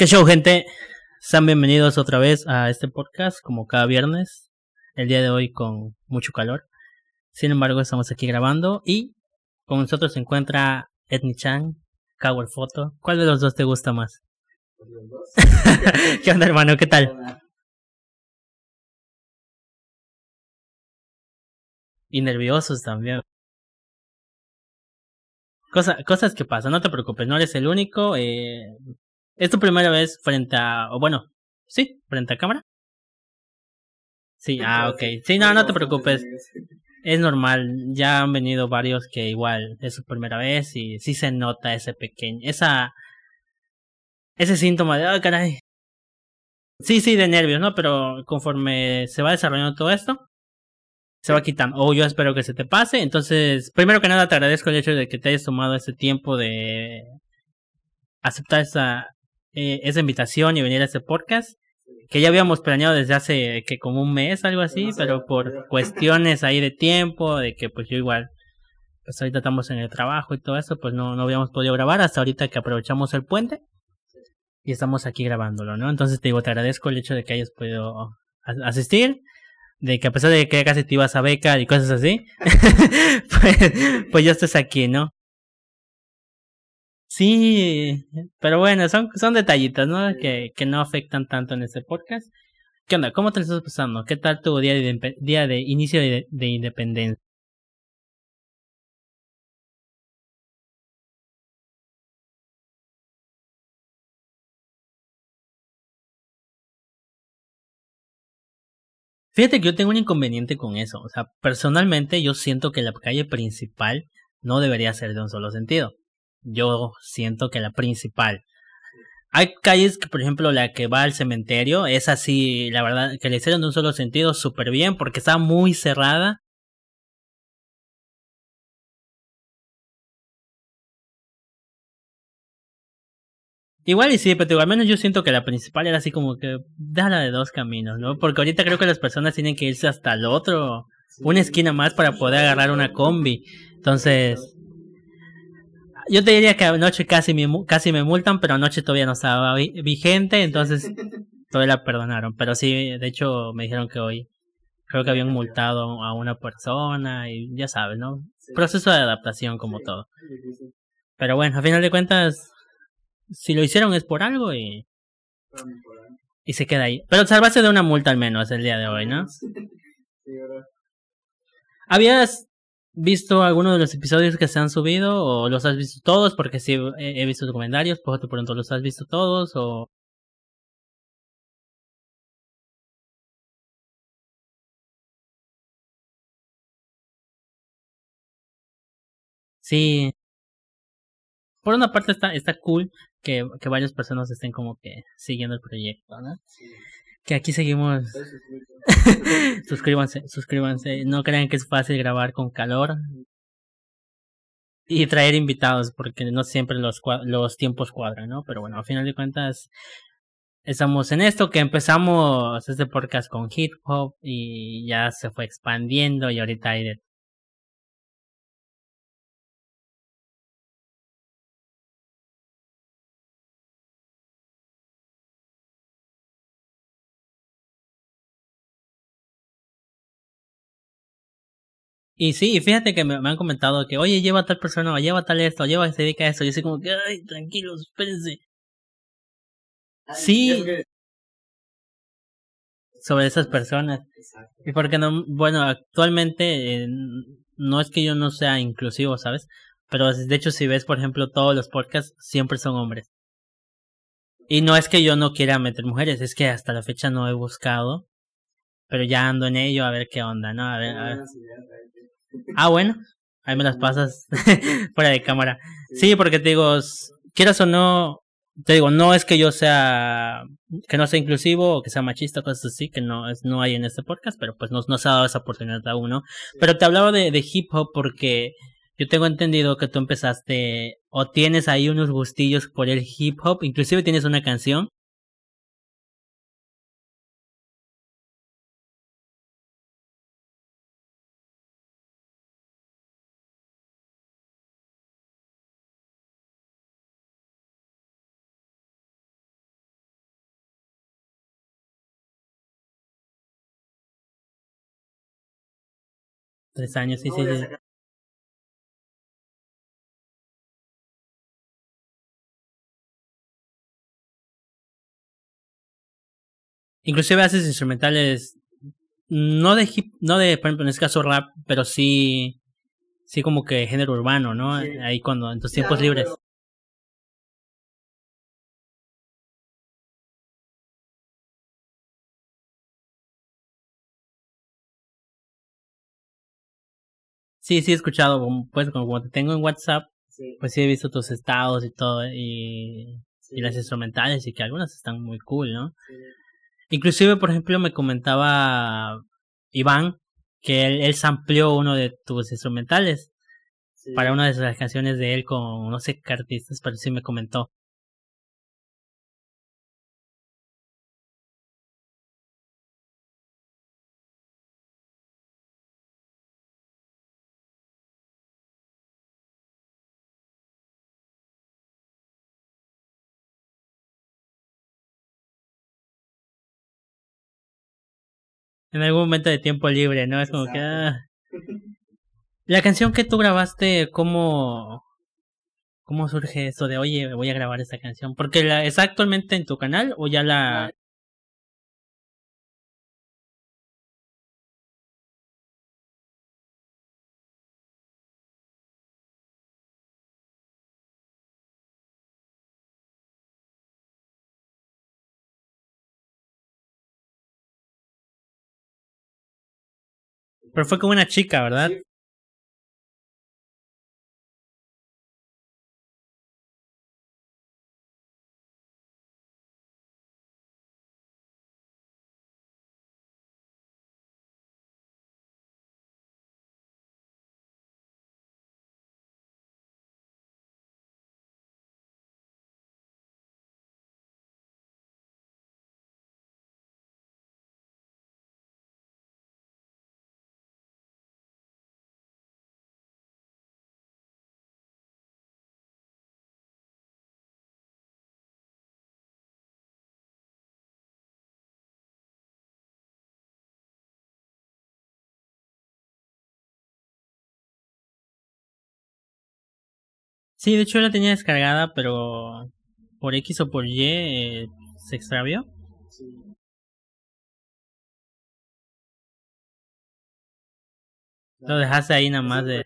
¿Qué show, gente? Sean bienvenidos otra vez a este podcast, como cada viernes. El día de hoy con mucho calor. Sin embargo, estamos aquí grabando y con nosotros se encuentra Edni Chan, Cower Photo. ¿Cuál de los dos te gusta más? ¿Qué onda, hermano? ¿Qué tal? Y nerviosos también. Cosa, cosas que pasan, no te preocupes, no eres el único. Eh, ¿Es tu primera vez frente a... o bueno, sí, frente a cámara? Sí, ah, ok. Sí, no, no te preocupes. Es normal, ya han venido varios que igual es su primera vez y sí se nota ese pequeño, esa, ese síntoma de, ah, caray. Sí, sí, de nervios, ¿no? Pero conforme se va desarrollando todo esto, se va quitando. O yo espero que se te pase. Entonces, primero que nada, te agradezco el hecho de que te hayas tomado ese tiempo de aceptar esa, eh, esa invitación y venir a este podcast que ya habíamos planeado desde hace que como un mes algo así pero por cuestiones ahí de tiempo de que pues yo igual pues ahorita estamos en el trabajo y todo eso pues no no habíamos podido grabar hasta ahorita que aprovechamos el puente y estamos aquí grabándolo no entonces te digo te agradezco el hecho de que hayas podido asistir de que a pesar de que casi te ibas a beca y cosas así pues pues ya estás aquí no Sí, pero bueno, son, son detallitos, ¿no? Que, que no afectan tanto en este podcast. ¿Qué onda? ¿Cómo te estás pasando? ¿Qué tal tu día de, día de inicio de, de independencia? Fíjate que yo tengo un inconveniente con eso. O sea, personalmente yo siento que la calle principal no debería ser de un solo sentido yo siento que la principal. Hay calles que, por ejemplo, la que va al cementerio, es así, la verdad, que le hicieron de un solo sentido súper bien porque está muy cerrada. Igual y sí, pero al menos yo siento que la principal era así como que déjala de dos caminos, ¿no? Porque ahorita creo que las personas tienen que irse hasta el otro, una esquina más para poder agarrar una combi. Entonces, yo te diría que anoche casi me, casi me multan, pero anoche todavía no estaba vigente, entonces todavía la perdonaron. Pero sí, de hecho me dijeron que hoy creo que habían multado a una persona y ya sabes, ¿no? Proceso de adaptación como todo. Pero bueno, a final de cuentas, si lo hicieron es por algo y, y se queda ahí. Pero salvarse de una multa al menos el día de hoy, ¿no? ¿Habías visto alguno de los episodios que se han subido o los has visto todos? Porque sí he, visto tus comentarios, por pronto los has visto todos o... Sí. Por una parte está, está cool que, que varias personas estén como que siguiendo el proyecto, ¿no? Que aquí seguimos suscríbanse, suscríbanse. No crean que es fácil grabar con calor. Y traer invitados, porque no siempre los, los tiempos cuadran, ¿no? Pero bueno, a final de cuentas, estamos en esto, que empezamos este podcast con hip hop y ya se fue expandiendo y ahorita hay de Y sí, fíjate que me, han comentado que, oye, lleva tal persona, o lleva tal esto, lleva, se dedica a eso. Y así como que, ay, tranquilos, espérense. sí. Sobre esas personas. Y porque no, bueno, actualmente eh, no es que yo no sea inclusivo, ¿sabes? Pero de hecho, si ves, por ejemplo, todos los podcasts siempre son hombres. Y no es que yo no quiera meter mujeres, es que hasta la fecha no he buscado. Pero ya ando en ello a ver qué onda, ¿no? A ver, a ver. Ah, bueno, ahí me las pasas fuera de cámara. Sí, porque te digo, quieras o no, te digo, no es que yo sea, que no sea inclusivo o que sea machista, cosas así, que no es, no hay en este podcast, pero pues no nos ha dado esa oportunidad a uno. Pero te hablaba de, de hip hop porque yo tengo entendido que tú empezaste o tienes ahí unos gustillos por el hip hop, inclusive tienes una canción Tres años, sí, sí, sí. Inclusive haces instrumentales no de hip, no de, por ejemplo, en este caso rap, pero sí, sí como que género urbano, ¿no? Ahí cuando, en tus tiempos libres. Sí, sí he escuchado, pues como te tengo en WhatsApp, pues sí he visto tus estados y todo, y, y las instrumentales, y que algunas están muy cool, ¿no? Inclusive, por ejemplo, me comentaba Iván que él, él sampleó uno de tus instrumentales para una de las canciones de él con no sé qué artistas, pero sí me comentó. En algún momento de tiempo libre, ¿no? Es como que... Ah. La canción que tú grabaste, ¿cómo, ¿cómo surge eso de, oye, voy a grabar esta canción? Porque la, ¿es actualmente en tu canal o ya la... Pero fue como una chica, ¿verdad? De hecho la tenía descargada, pero por X o por Y eh, se extravió. Sí. Lo dejaste ahí nada más de...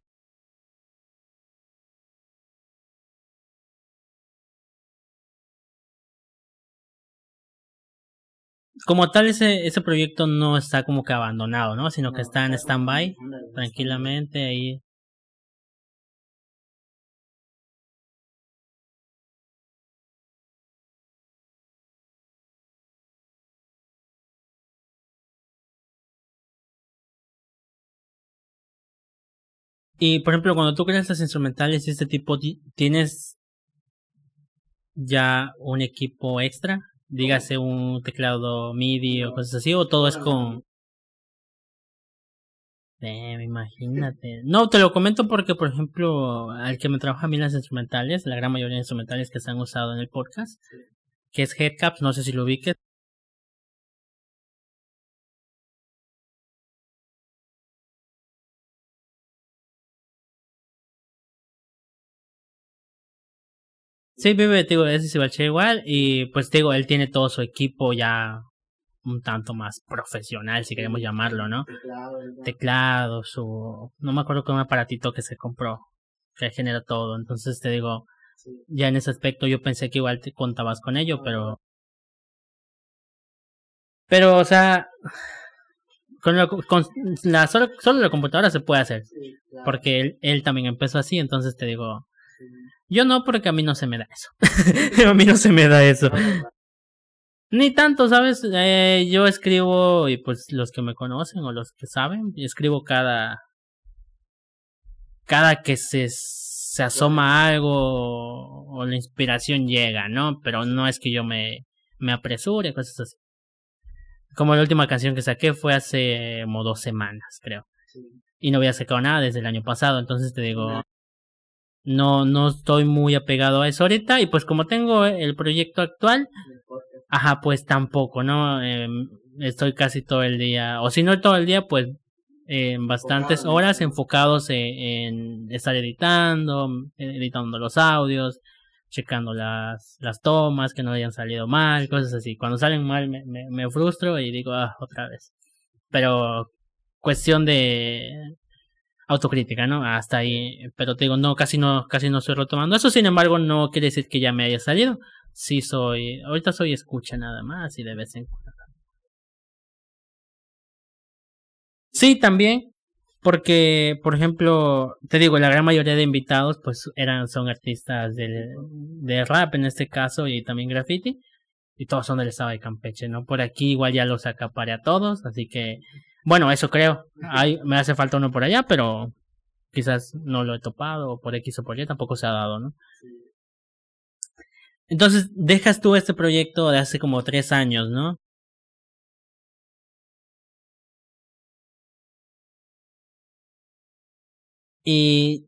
Como tal, ese, ese proyecto no está como que abandonado, ¿no? Sino que está en stand-by, tranquilamente ahí Y por ejemplo, cuando tú creas las instrumentales de este tipo, ¿tienes ya un equipo extra? Dígase un teclado MIDI o cosas así, o todo es con. Eh, imagínate. No, te lo comento porque, por ejemplo, al que me trabaja a mí las instrumentales, la gran mayoría de instrumentales que se han usado en el podcast, que es Headcaps, no sé si lo ubiques. Sí, vive, digo, ese es igual. Y pues digo, él tiene todo su equipo ya un tanto más profesional, si queremos llamarlo, ¿no? Teclado, su... No me acuerdo con un aparatito que se compró, que genera todo. Entonces te digo, ya en ese aspecto yo pensé que igual te contabas con ello, pero... Pero, o sea, con, con la, solo, solo la computadora se puede hacer. Porque él, él también empezó así, entonces te digo, yo no, porque a mí no se me da eso. a mí no se me da eso. Ni tanto, ¿sabes? Eh, yo escribo, y pues los que me conocen o los que saben, escribo cada. Cada que se, se asoma algo o la inspiración llega, ¿no? Pero no es que yo me, me apresure, cosas así. Como la última canción que saqué fue hace como dos semanas, creo. Y no había sacado nada desde el año pasado, entonces te digo, no, no estoy muy apegado a eso ahorita y pues como tengo el proyecto actual, ajá, pues tampoco, ¿no? Eh, estoy casi todo el día, o si no todo el día, pues en bastantes horas enfocados en, estar editando, editando los audios, checando las, las tomas que no hayan salido mal, cosas así. Cuando salen mal me, me, frustro y digo, ah, otra vez. Pero cuestión de autocrítica, ¿no? Hasta ahí. Pero te digo, no, casi no, casi no estoy retomando. Eso, sin embargo, no quiere decir que ya me haya salido. Sí soy, ahorita soy escucha nada más y de vez en cuando. Sí, también, porque, por ejemplo, te digo, la gran mayoría de invitados, pues, eran, son artistas de, de rap en este caso y también graffiti, y todos son del estado de Campeche, ¿no? Por aquí igual ya los acaparé a todos, así que, bueno, eso creo. Hay, me hace falta uno por allá, pero quizás no lo he topado, o por X o por Y tampoco se ha dado, ¿no? Entonces, dejas tú este proyecto de hace como tres años, ¿no? Y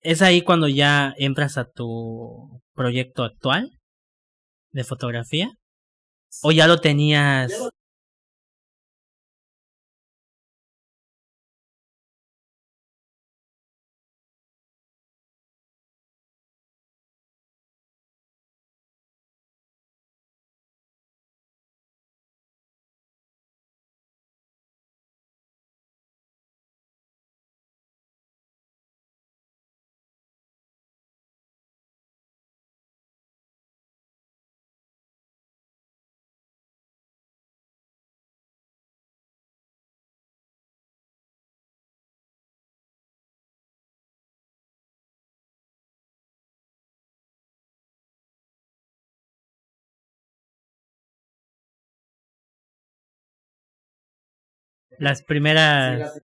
es ahí cuando ya entras a tu proyecto actual de fotografía. ¿O ya lo tenías? Las primeras...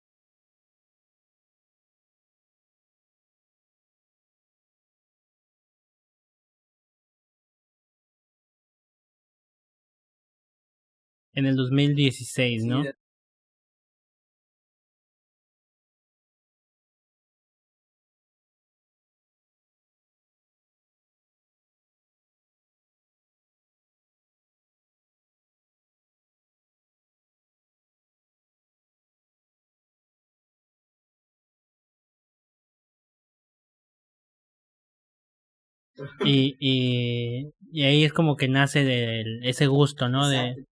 En el 2016, ¿no? Y, y, ahí es como que nace de ese gusto, ¿no? De,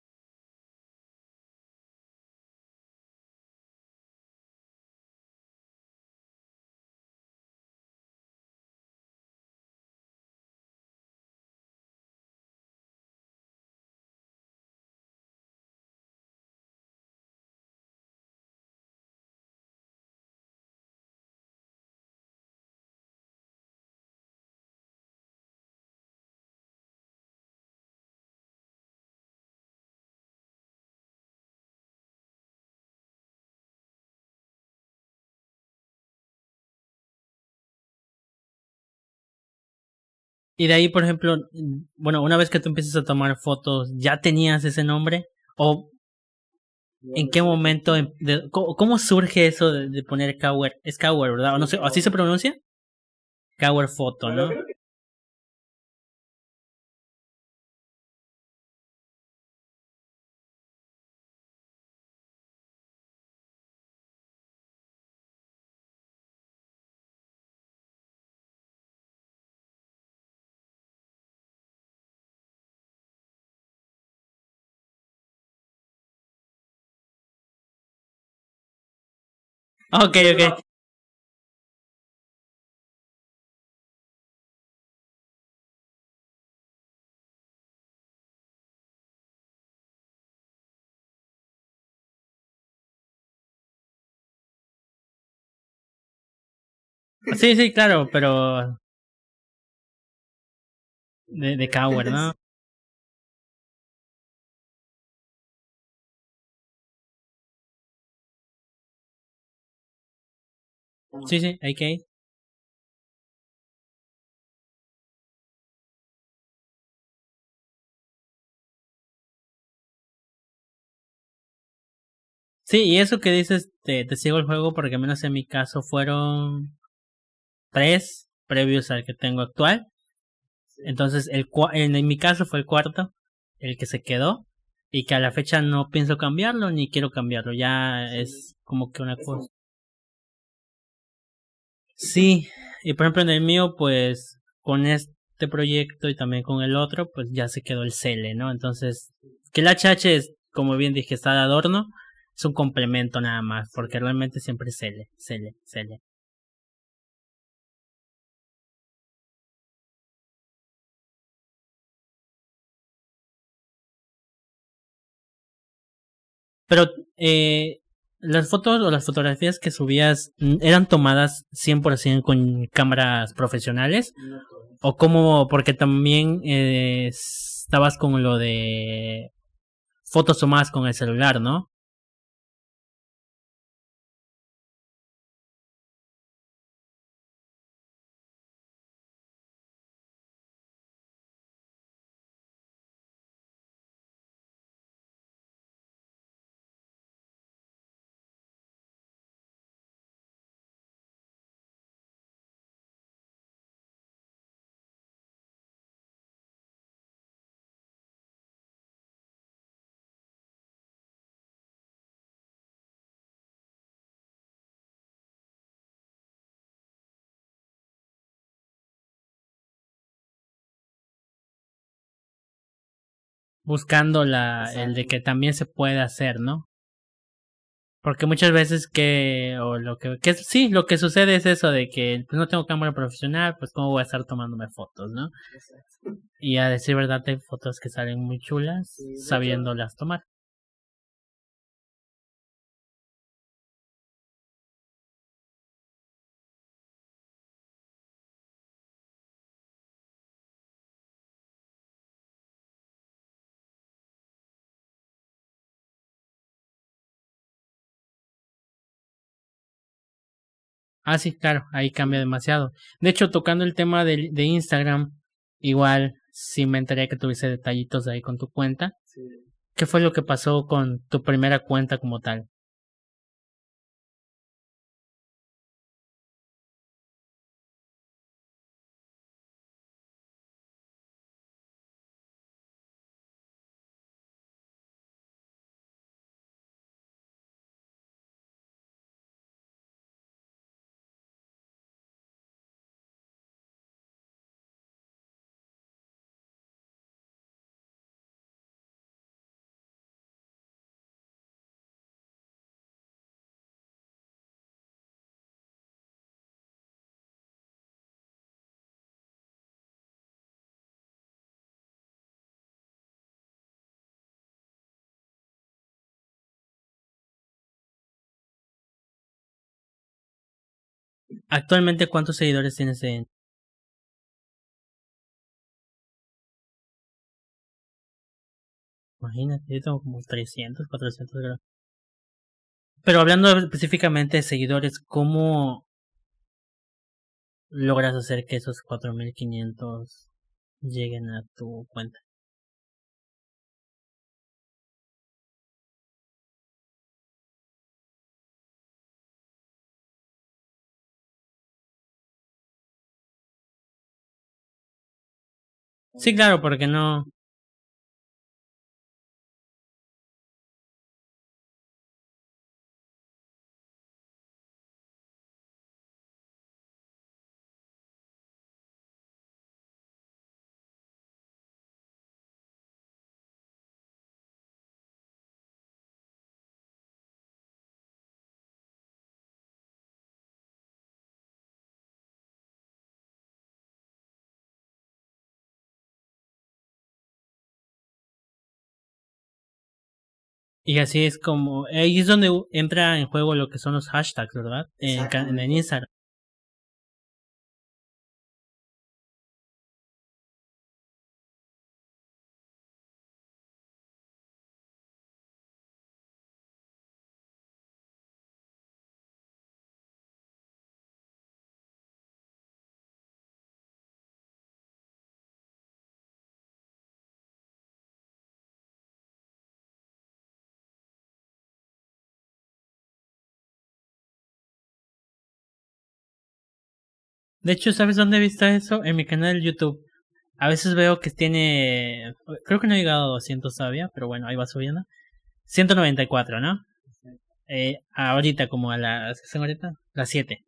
Y de ahí, por ejemplo, bueno, una vez que tú empiezas a tomar fotos, ¿ya tenías ese nombre? ¿O en qué momento, em, cómo, surge eso de, poner Cower? Es Cower, ¿verdad? no sé, ¿así se pronuncia? Cower Foto, ¿no? Ok, ok. Sí, sí, claro, pero de, de Cower, ¿no? Sí, sí, hay que ir. Sí, y eso que dices, te, te sigo el juego porque al menos en mi caso fueron tres previos al que tengo actual. Entonces, el, en, mi caso fue el cuarto, el que se quedó, y que a la fecha no pienso cambiarlo ni quiero cambiarlo. Ya es como que una cosa. Sí, y por ejemplo en el mío, pues con este proyecto y también con el otro, pues ya se quedó el CL, ¿no? Entonces, que el HH es, como bien dije, está de adorno, es un complemento nada más, porque realmente siempre es CL, CL, CL. Pero eh, las fotos o las fotografías que subías mm, eran tomadas 100% con cámaras profesionales o como porque también eh, estabas con lo de fotos más con el celular, ¿no? Buscando la el de que también se puede hacer, ¿no? Porque muchas veces que o lo que, que sí, lo que sucede es eso de que pues no tengo cámara profesional, pues cómo voy a estar tomándome fotos, ¿no? Y a decir verdad hay fotos que salen muy chulas sabiéndolas tomar. Ah, sí, claro, ahí cambia demasiado. De hecho, tocando el tema de, de Instagram, igual sí me enteré que tuviese detallitos ahí con tu cuenta. ¿Qué fue lo que pasó con tu primera cuenta como tal? Actualmente, ¿cuántos seguidores tienes en...? Imagínate, yo tengo como 300, 400 grados. Pero hablando específicamente de seguidores, ¿cómo logras hacer que esos 4500 lleguen a tu cuenta? Sí, claro, porque no. Y así es como, ahí es donde entra en juego lo que son los hashtags, ¿verdad? En, en Instagram. De hecho, ¿sabes dónde he visto eso? En mi canal de YouTube. A veces veo que tiene. Creo que no ha llegado a 200 todavía, pero bueno, ahí va subiendo. 194, ¿no? Eh, ahorita, como a las. ¿qué ahorita? Las 7.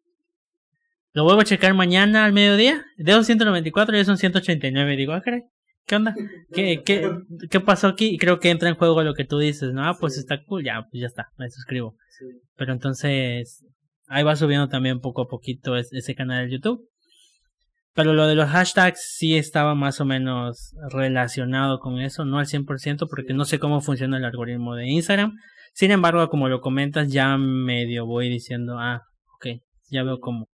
Lo vuelvo a checar mañana al mediodía. De esos 194 ya son 189. Digo, ah, caray. ¿Qué onda? ¿Qué, qué, ¿Qué pasó aquí? Y creo que entra en juego lo que tú dices, ¿no? Ah, pues está cool, ya, pues ya está, me suscribo. Pero entonces, ahí va subiendo también poco a poquito ese canal de YouTube. Pero lo de los hashtags sí estaba más o menos relacionado con eso, no al 100% porque no sé cómo funciona el algoritmo de Instagram. Sin embargo, como lo comentas, ya medio voy diciendo, ah, ok, ya veo cómo.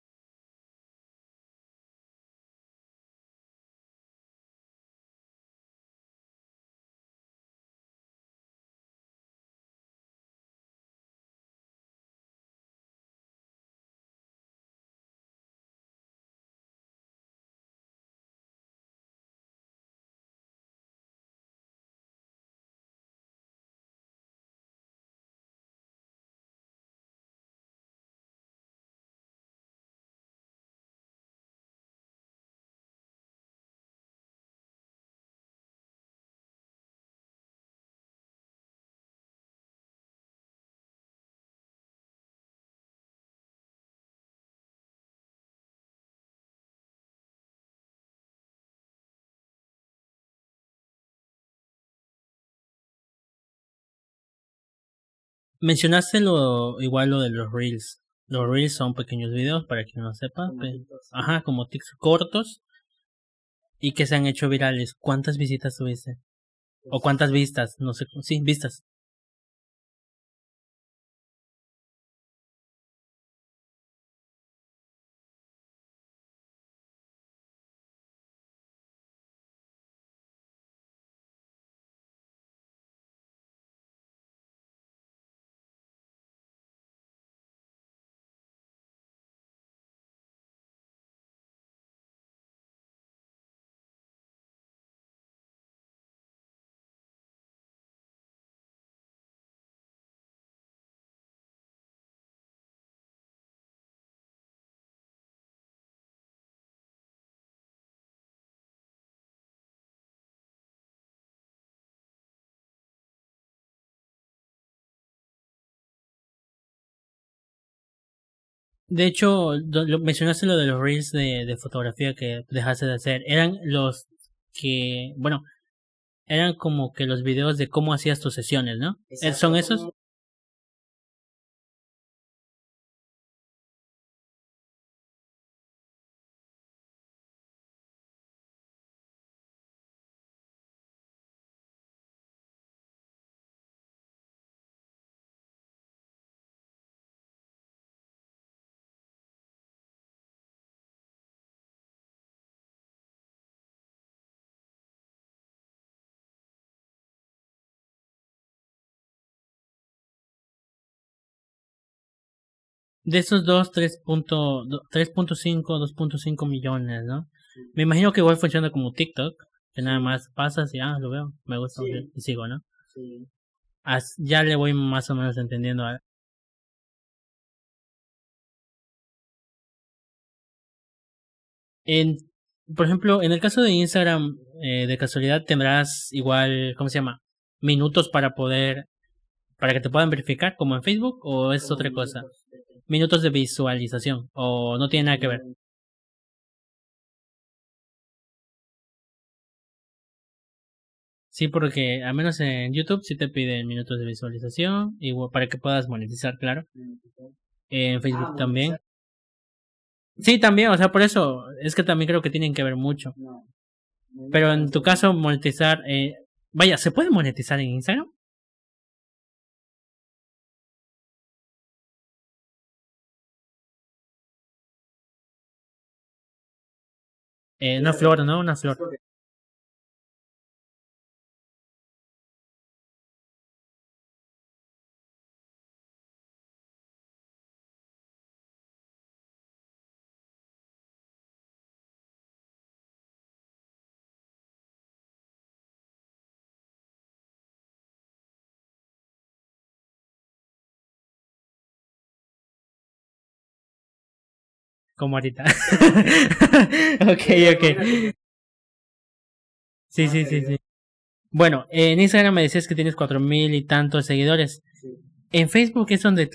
Mencionaste lo igual lo de los reels. Los reels son pequeños videos para quien no sepa. Ajá, como tics cortos y que se han hecho virales. ¿Cuántas visitas tuviste? ¿O cuántas vistas? No sé, sí, vistas. De hecho, lo, mencionaste lo de los reels de, de, fotografía que dejaste de hacer. Eran los que, bueno, eran como que los videos de cómo hacías tus sesiones, ¿no? ¿Son esos? De esos dos, 3.5, 2.5 millones, ¿no? Me imagino que igual funciona como TikTok, que nada más pasas y ah, lo veo, me gusta y sigo, ¿no? Sí. ya le voy más o menos entendiendo. A... En, por ejemplo, en el caso de Instagram, eh, de casualidad tendrás igual, ¿cómo se llama? Minutos para poder, para que te puedan verificar, como en Facebook, o es otra cosa minutos de visualización o no tiene nada que ver. Sí, porque al menos en YouTube sí te piden minutos de visualización y para que puedas monetizar, claro. En Facebook ah, también. Sí, también, o sea, por eso es que también creo que tienen que ver mucho. Pero en tu caso, monetizar, eh, vaya, ¿se puede monetizar en Instagram? Eh, una flor, ¿no? Una flor. Como ahorita. ok, ok. Sí, sí, sí, sí. Bueno, en Instagram me decías que tienes cuatro mil y tantos seguidores. En Facebook es donde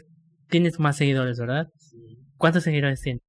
tienes más seguidores, ¿verdad? Sí. ¿Cuántos seguidores tienes?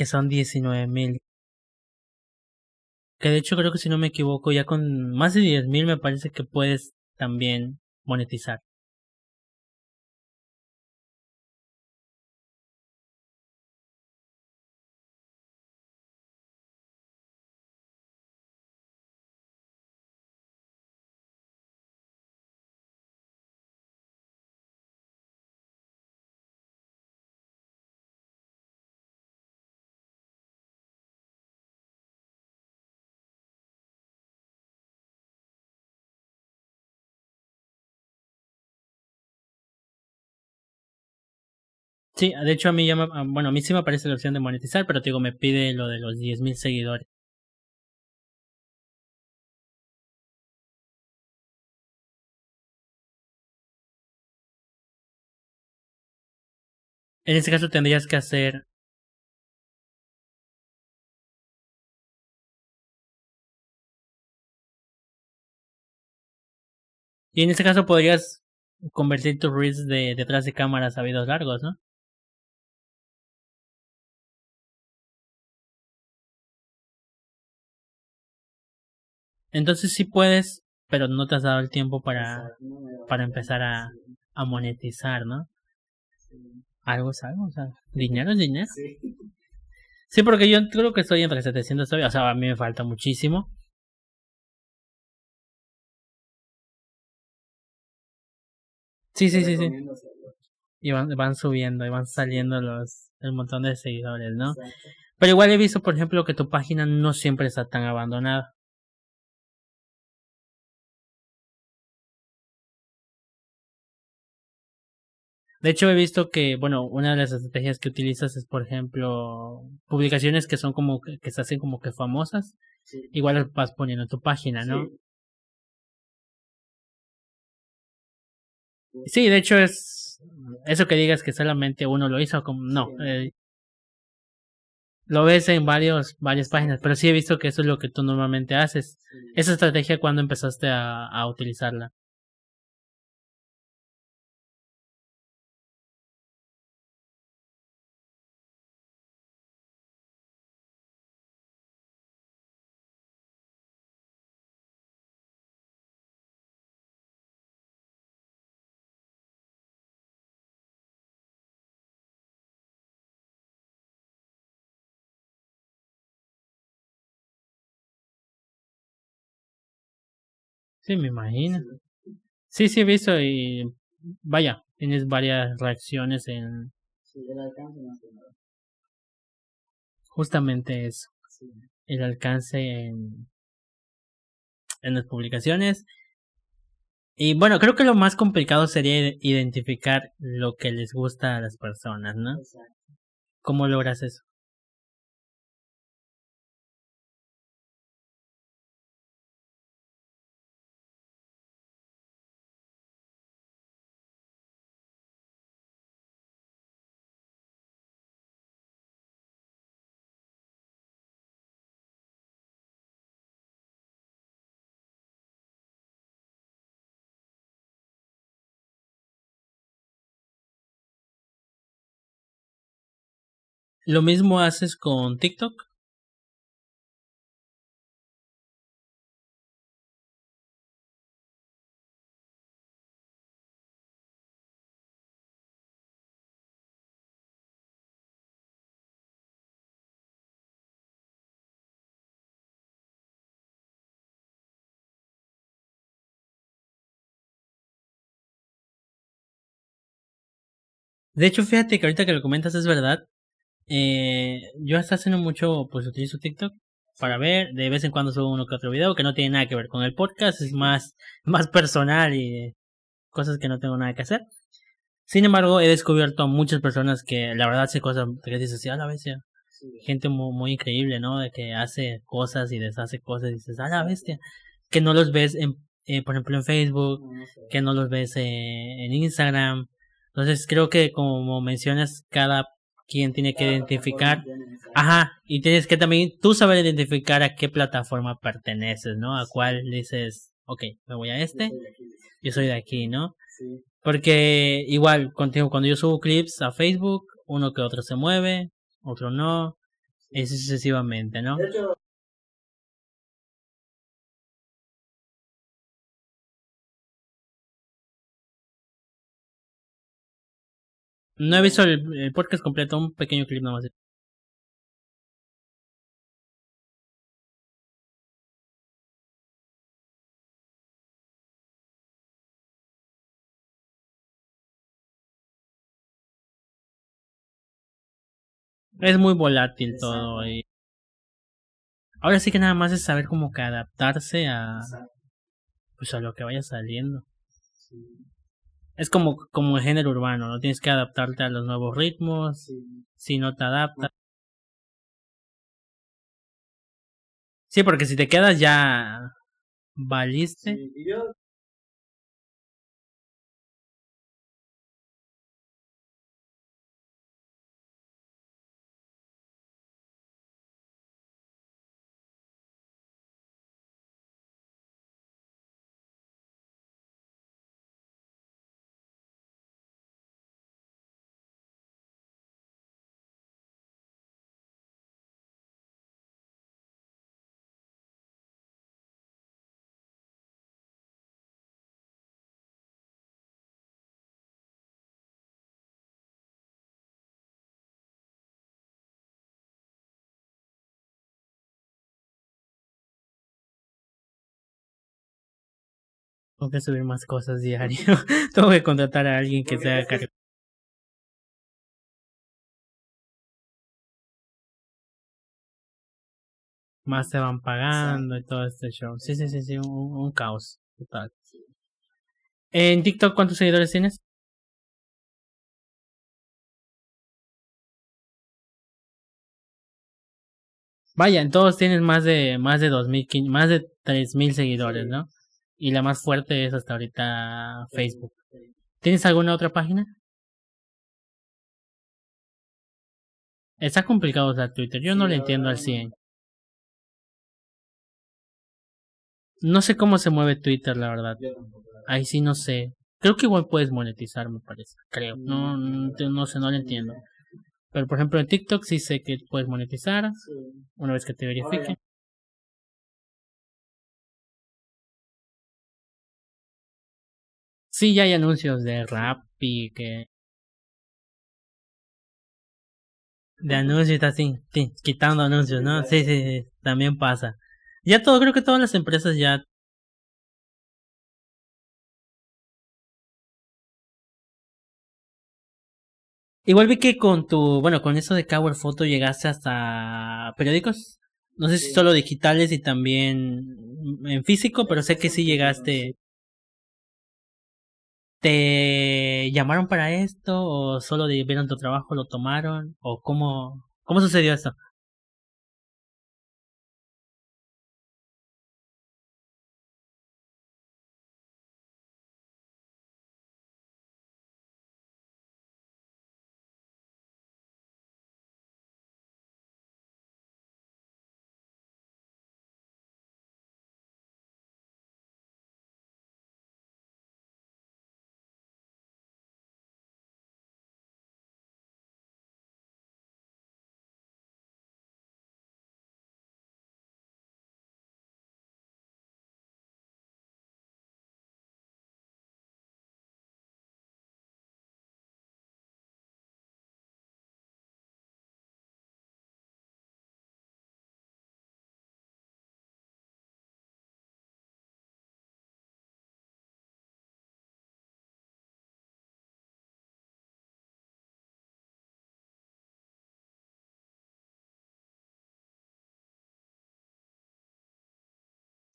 Que son 19 mil. Que de hecho creo que si no me equivoco, ya con más de 10 mil me parece que puedes también monetizar. Sí, de hecho a mí ya me, ah, bueno, a mí sí me aparece la opción de monetizar, pero te digo, me pide lo de los 10.000 seguidores. En ese caso tendrías que hacer Y en ese caso podrías convertir tus reels de detrás de cámaras a videos largos, ¿no? Entonces sí puedes, pero no te has dado el tiempo para, para empezar a, monetizar, ¿no? Algo es algo, o sea, dinero es dinero. sí. Porque yo creo que estoy entre 700 todavía, o sea, a mí me falta muchísimo. Sí, sí, sí, sí. Y van, van subiendo, y van saliendo los, el montón de seguidores, ¿no? Exacto. Pero igual he visto, por ejemplo, que tu página no siempre está tan abandonada. De hecho, he visto que, bueno, una de las estrategias que utilizas es, por ejemplo, publicaciones que son como que, que se hacen como que famosas. Sí. Igual las vas poniendo en tu página, ¿no? Sí. Sí, de hecho es eso que digas que solamente uno lo hizo, como no, Sí. eh, lo ves en varios varias páginas, pero sí he visto que eso es lo que tú normalmente haces. Esa estrategia cuando empezaste a, a utilizarla. Sí, me imagino. Sí. Sí, he visto y vaya, tienes varias reacciones en Sí, el alcance justamente eso, Sí. el alcance en en las publicaciones. Y bueno, creo que lo más complicado sería ide- identificar lo que les gusta a las personas, ¿no? Exacto. ¿Cómo logras eso? ¿Lo mismo haces con TikTok? De hecho, fíjate que ahorita que lo comentas es verdad. Eh, yo hasta hace no mucho pues utilizo TikTok para ver, de vez en cuando subo uno que otro video que no tiene nada que ver con el podcast, es más, más personal y cosas que no tengo nada que hacer. Sin embargo, he descubierto a muchas personas que la verdad hace cosas que dices a la bestia. Gente muy, muy increíble, ¿no? De que hace cosas y deshace cosas y dices a la bestia. Que no los ves en, eh, por ejemplo en Facebook, No, no sé. que no los ves eh, en Instagram. Entonces creo que como mencionas, cada quien tiene que identificar, ajá, y tienes que también tú saber identificar a qué plataforma perteneces, ¿no? A cuál dices, ok, me voy a este, yo soy de aquí, ¿no? Sí. Porque igual, contigo, cuando yo subo clips a Facebook, uno que otro se mueve, otro no, y así sucesivamente, ¿no? De hecho, No he visto el, el podcast completo, un pequeño clip nomás. Es muy volátil todo y ahora sí que nada más es saber cómo que adaptarse a pues a lo que vaya saliendo. sí, Es como como el género urbano, no tienes que adaptarte a los nuevos ritmos, sí. si no te adaptas. Sí, porque si te quedas ya valiste. Sí, yo, Tengo que subir más cosas diario. Tengo que contratar a alguien que Porque se haga es que- cargo. Más se van pagando y todo este show. Sí, sí, sí, sí, un, un caos total. En TikTok, ¿cuántos seguidores tienes? Vaya, en todos tienes más de más de 2000, quin- más de 3000 seguidores, ¿no? Y la más fuerte es hasta ahorita Facebook. ¿Tienes alguna otra página? Está complicado usar Twitter, yo no la entiendo al verdad, 100. No sé cómo se mueve Twitter, la verdad. Ahí sí no sé. Creo que igual puedes monetizar, me parece. Creo. No, no, no sé, no lo entiendo. Pero por ejemplo en TikTok sí sé que puedes monetizar una vez que te verifiquen. Sí, ya hay anuncios de rap y que... De anuncios y está así, sí, quitando anuncios, ¿no? Sí, sí, sí, también pasa. Ya todo, creo que todas las empresas ya... Igual vi que con tu, bueno, con eso de Cover Photo llegaste hasta periódicos. No sé si solo digitales y también en físico, pero sé que sí llegaste. ¿Te llamaron para esto o solo vieron tu trabajo, lo tomaron o cómo cómo sucedió esto?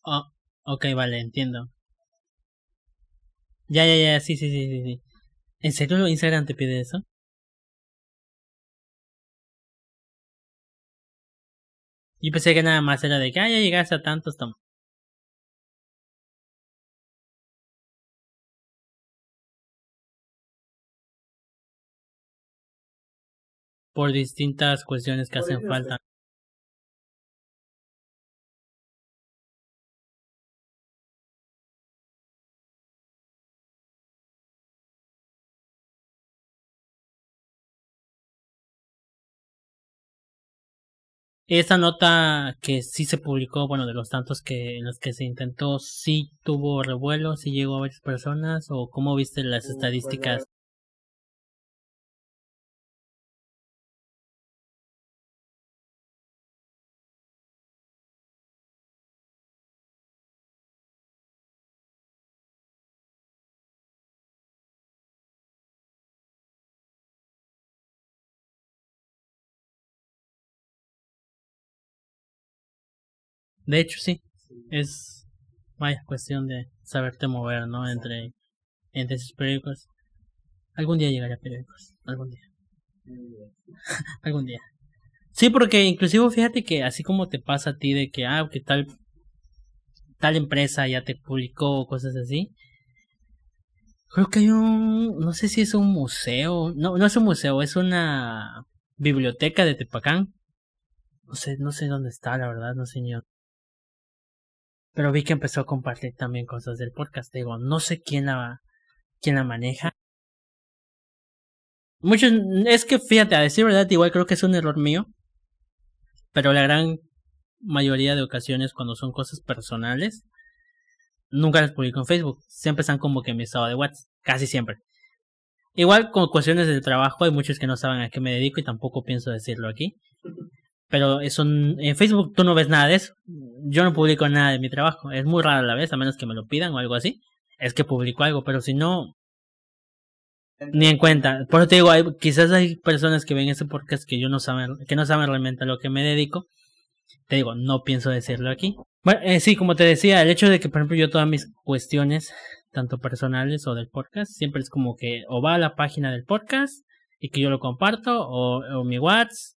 Oh, ok, vale, entiendo. Ya, ya, ya, sí, sí, sí, sí, sí. ¿En serio Instagram te pide eso? Yo pensé que nada más era de que, ah, ya llegaste a tantos. Por distintas cuestiones que hacen falta. Esa nota que sí se publicó, bueno, de los tantos que en los que se intentó, sí tuvo revuelo, sí llegó a varias personas, o cómo viste las pues, estadísticas. De hecho, sí, es vaya cuestión de saberte mover, ¿no? Entre, entre esos periódicos. Algún día llegaré a periódicos, algún día, algún día. Sí, porque inclusive fíjate que así como te pasa a ti de que, ah, que tal, tal empresa ya te publicó o cosas así. Creo que hay un, no sé si es un museo, no, no es un museo, es una biblioteca de Tepacán. No sé, no sé dónde está, la verdad, no sé ni. Pero vi que empezó a compartir también cosas del podcast. Digo, no sé quién la, quién la maneja. Muchos, es que fíjate, a decir verdad, igual creo que es un error mío. Pero la gran mayoría de ocasiones cuando son cosas personales, nunca las publico en Facebook. Siempre están como que en mi estado de WhatsApp. Casi siempre. Igual con cuestiones del trabajo hay muchos que no saben a qué me dedico y tampoco pienso decirlo aquí. Pero eso en Facebook tú no ves nada de eso. Yo no publico nada de mi trabajo. Es muy rara la vez, a menos que me lo pidan o algo así. Es que publico algo, pero si no, ni en cuenta. Por eso te digo, hay, quizás hay personas que ven ese podcast que yo no saben, que no saben realmente a lo que me dedico. Te digo, no pienso decirlo aquí. Bueno, eh, sí, como te decía, el hecho de que, por ejemplo, yo todas mis cuestiones, tanto personales o del podcast, siempre es como que o va a la página del podcast y que yo lo comparto, o, o mi WhatsApp.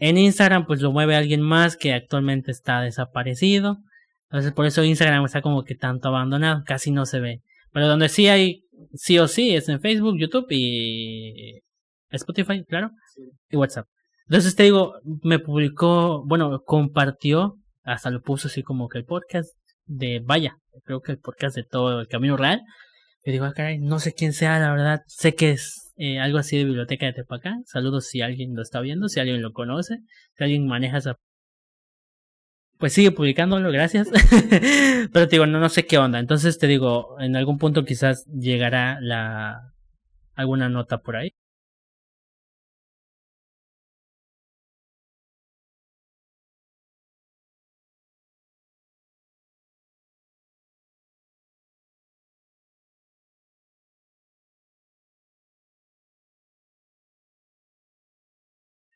En Instagram, pues lo mueve alguien más que actualmente está desaparecido. Entonces, por eso Instagram está como que tanto abandonado, casi no se ve. Pero donde sí hay, sí o sí, es en Facebook, YouTube y Spotify, claro, sí. y WhatsApp. Entonces te digo, me publicó, bueno, compartió, hasta lo puso así como que el podcast de Vaya, creo que el podcast de todo el Camino Real. Y digo, ah, caray, no sé quién sea, la verdad, sé que es eh, algo así de Biblioteca de Tepacán. Saludos si alguien lo está viendo, si alguien lo conoce, si alguien maneja esa... Pues sigue publicándolo, gracias. Pero te digo, no, no sé qué onda. Entonces te digo, en algún punto quizás llegará la alguna nota por ahí.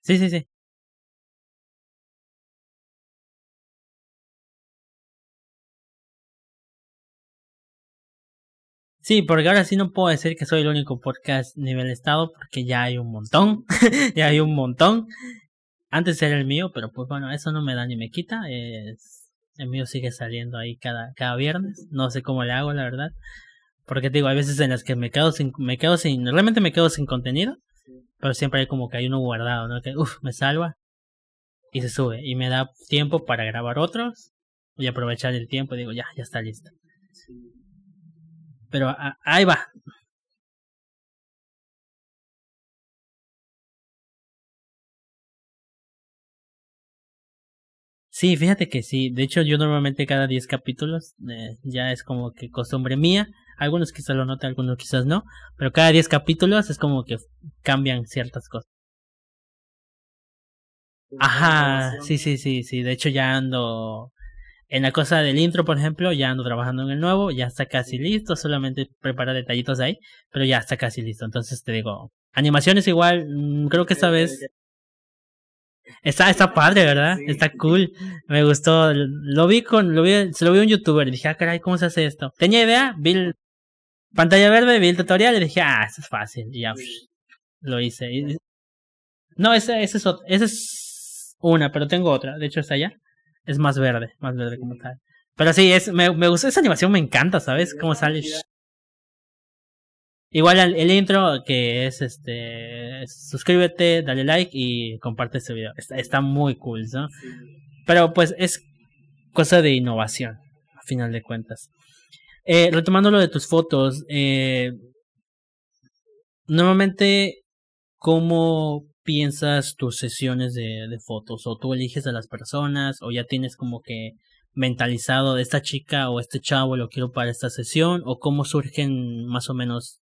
Sí, sí, sí. Sí, porque ahora sí no puedo decir que soy el único podcast nivel estado, porque ya hay un montón, ya hay un montón. Antes era el mío, pero pues bueno, eso no me da ni me quita. Es... El mío sigue saliendo ahí cada, cada viernes. No sé cómo le hago, la verdad. Porque te digo, hay veces en las que me quedo sin, me quedo sin, realmente me quedo sin contenido. Sí. Pero siempre hay como que hay uno guardado, ¿no? Que, uff, me salva. Y se sube. Y me da tiempo para grabar otros. Y aprovechar el tiempo. Y digo, ya, ya está listo. Sí. Pero a, ahí va. Sí, fíjate que sí. De hecho, yo normalmente cada 10 capítulos eh, ya es como que costumbre mía. Algunos quizás lo noten, algunos quizás no. Pero cada 10 capítulos es como que cambian ciertas cosas. Ajá, sí, sí, sí, sí. De hecho, ya ando en la cosa del intro, por ejemplo, ya ando trabajando en el nuevo, ya está casi listo, solamente prepara detallitos ahí, pero ya está casi listo. Entonces te digo, animaciones igual, mmm, creo que esta vez Está, está padre, ¿verdad? Sí. Está cool. Me gustó. Lo vi con, lo vi, se lo vi a un youtuber y dije, ah, caray, ¿cómo se hace esto? Tenía idea, vi el pantalla verde, vi el tutorial y dije, ah, esto es fácil. Y ya, Sí. lo hice. Y- No, esa, esa es otra, esa es una, pero tengo otra. De hecho, esta allá es más verde, más verde como tal. Pero sí, es, me, me gustó esa animación, me encanta, ¿sabes? Cómo está sale. Igual el, intro que es este, suscríbete, dale like y comparte este video. Está, está muy cool, ¿no? Sí. Pero pues es cosa de innovación, a final de cuentas. Eh, retomando lo de tus fotos, eh, normalmente, ¿cómo piensas tus sesiones de, de fotos? ¿O tú eliges a las personas? ¿O ya tienes como que mentalizado de esta chica o este chavo lo quiero para esta sesión? ¿O cómo surgen más o menos,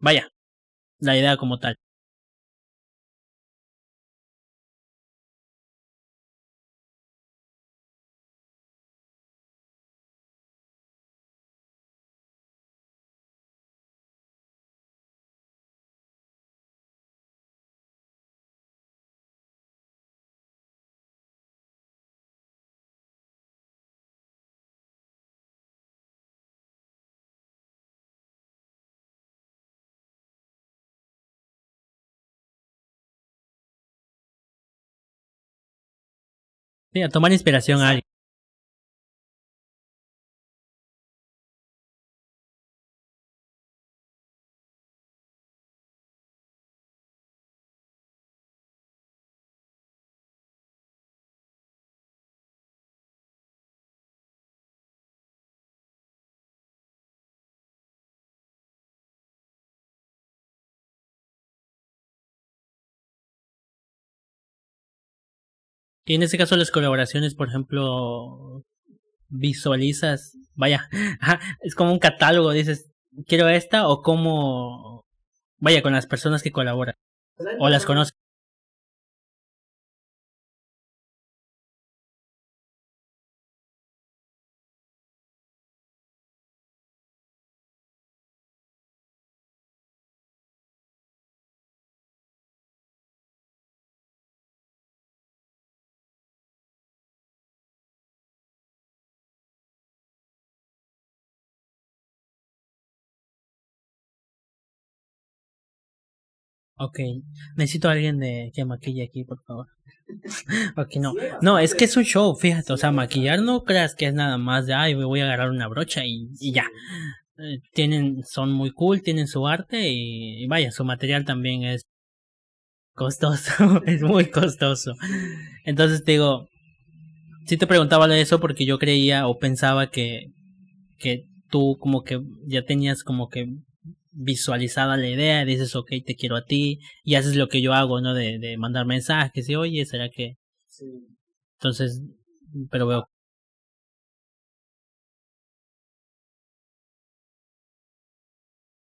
vaya, la idea como tal? Sí, a tomar inspiración a alguien. Y en este caso las colaboraciones, por ejemplo, visualizas, vaya, es como un catálogo, dices, quiero esta o como, vaya, con las personas que colaboran o las no- conoces. Ok, necesito a alguien de que maquille aquí, por favor. ok, no. No, es que es un show, fíjate, o sea, maquillar no creas que es nada más de, ay, me voy a agarrar una brocha y, y ya. Eh, tienen, son muy cool, tienen su arte y, y vaya, su material también es costoso, es muy costoso. Entonces te digo, sí te preguntaba de eso porque yo creía o pensaba que, que tú como que ya tenías como que visualizada la idea, dices, ok, te quiero a ti, y haces lo que yo hago, ¿no? De, de mandar mensajes y, oye, ¿será que? Sí. Entonces, pero veo.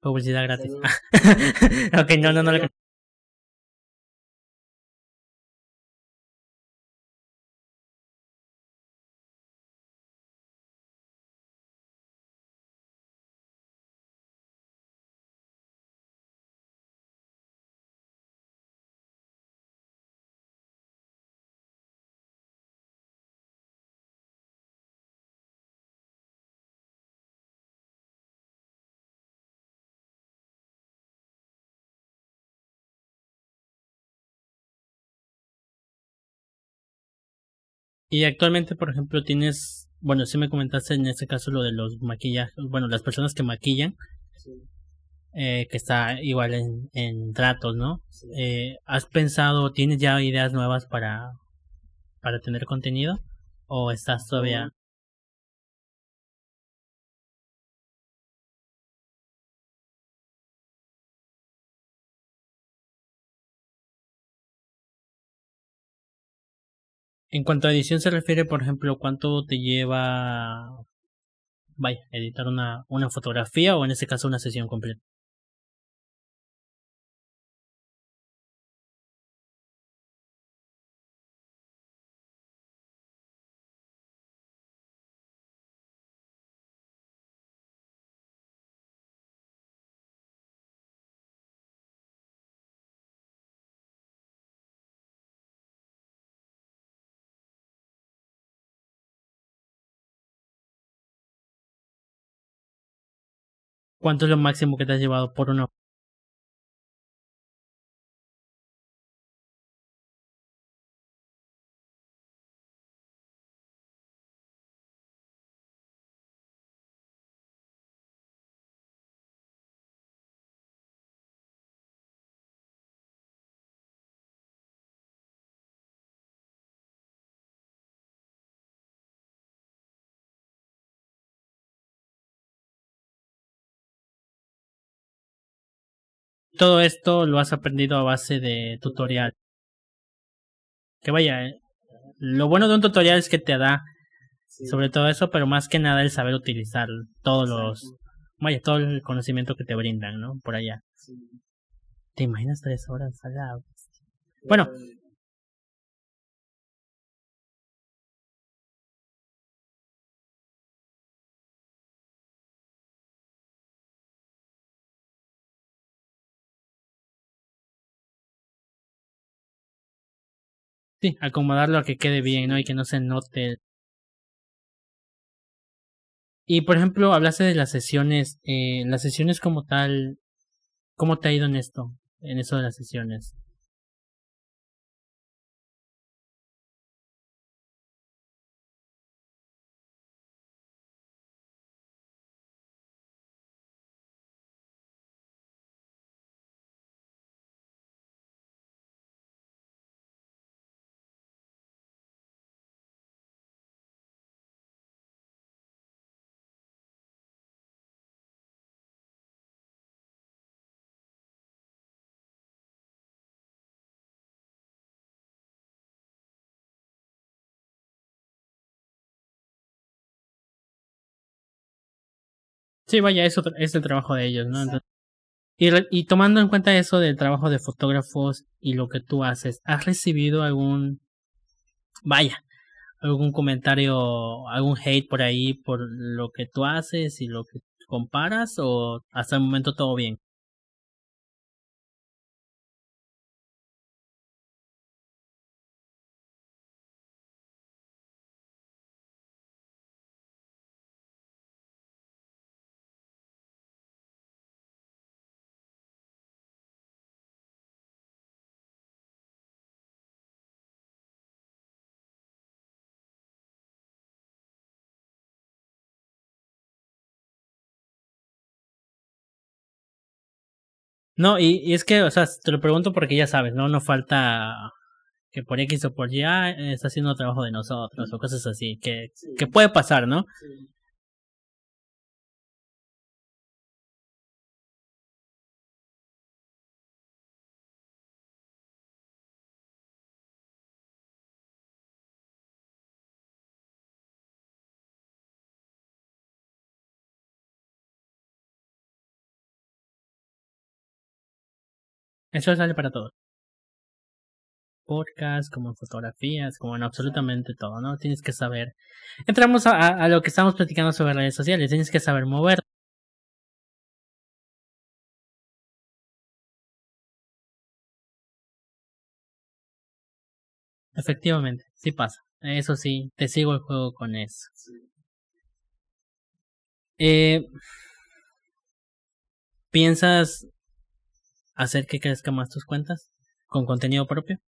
Publicidad gratis. Ok, no, no, no. Y actualmente, por ejemplo, tienes, bueno, sí me comentaste en este caso lo de los maquillajes, bueno, las personas que maquillan, Sí. eh, que está igual en, en tratos, ¿no? Sí. Eh, ¿Has pensado, tienes ya ideas nuevas para, para tener contenido? ¿O estás todavía? En cuanto a edición se refiere, por ejemplo, ¿cuánto te lleva, editar una, una fotografía o en este caso una sesión completa? ¿Cuánto es lo máximo que te has llevado por una? Todo esto lo has aprendido a base de tutorial. Que vaya, eh, lo bueno de un tutorial es que te da Sí. sobre todo eso, pero más que nada el saber utilizar todos los, vaya, todo el conocimiento que te brindan, ¿no? Por allá. Sí. ¿Te imaginas tres horas a la bestia? Bueno. Sí, acomodarlo a que quede bien, ¿no? Y que no se note. Y por ejemplo, hablaste de las sesiones, eh, las sesiones como tal, ¿cómo te ha ido en esto? En eso de las sesiones. Sí, vaya, eso es el trabajo de ellos, ¿no? Entonces, y, re- y tomando en cuenta eso del trabajo de fotógrafos y lo que tú haces, ¿has recibido algún, vaya, algún comentario, algún hate por ahí por lo que tú haces y lo que comparas o hasta el momento todo bien? No, y, y es que, o sea, te lo pregunto porque ya sabes, ¿no? No falta que por X o por Y ah, está haciendo trabajo de nosotros o cosas así, que, sí, que puede pasar, ¿no? sí. Eso sale para todo. Podcast, como en fotografías, como en absolutamente todo, ¿no? Tienes que saber. Entramos a, a- a lo que estamos platicando sobre redes sociales, tienes que saber mover. Efectivamente, sí pasa. Eso sí, te sigo el juego con eso. sí. Eh, ¿Piensas hacer que crezcan más tus cuentas con contenido propio?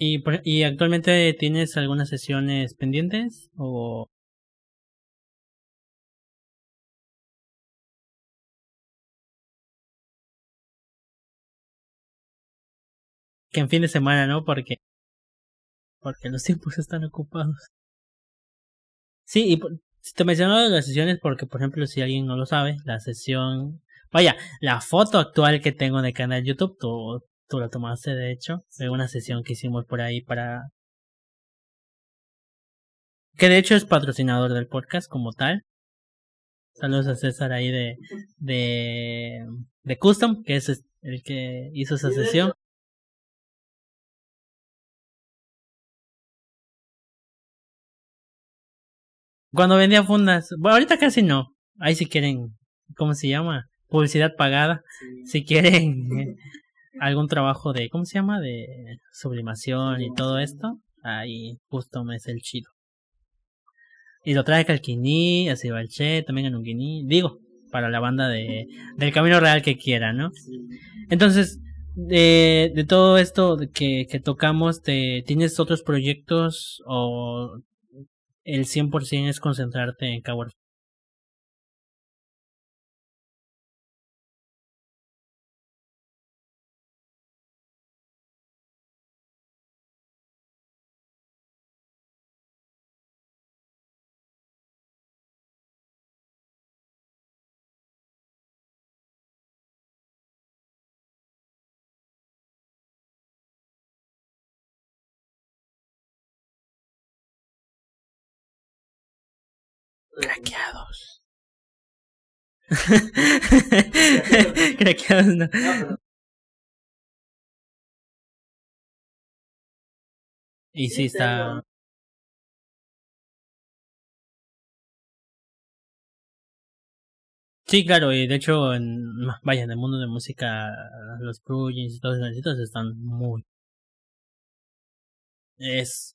¿Y, y actualmente tienes algunas sesiones pendientes? ¿O que en fin de semana, ¿no? Porque, porque los tiempos están ocupados. Sí, y te menciono las sesiones porque, por ejemplo, si alguien no lo sabe, la sesión, vaya, la foto actual que tengo de canal YouTube, tú, tú lo tomaste de hecho, de una sesión que hicimos por ahí para... Que de hecho es patrocinador del podcast como tal. Saludos a César ahí de, de, de Custom, que es el que hizo esa sesión. Cuando vendía fundas, bueno, ahorita casi no. Ahí si quieren, ¿cómo se llama? Publicidad pagada. Sí. Si quieren algún trabajo de, ¿cómo se llama? De sublimación y todo esto, ahí Custom es el chido. Y lo trae Calquini, así Balche, también en Unguini. Digo, para la banda de, del camino real que quiera, ¿no? Entonces, de, de todo esto que, que tocamos, te, ¿tienes otros proyectos o el 100% es concentrarte en Coward? Craqueados. Craqueados, no. Y sí ¿En está. Sí, claro, y de hecho, en, vaya, en el mundo de música, los plugins y todos esos sitios están muy. Es.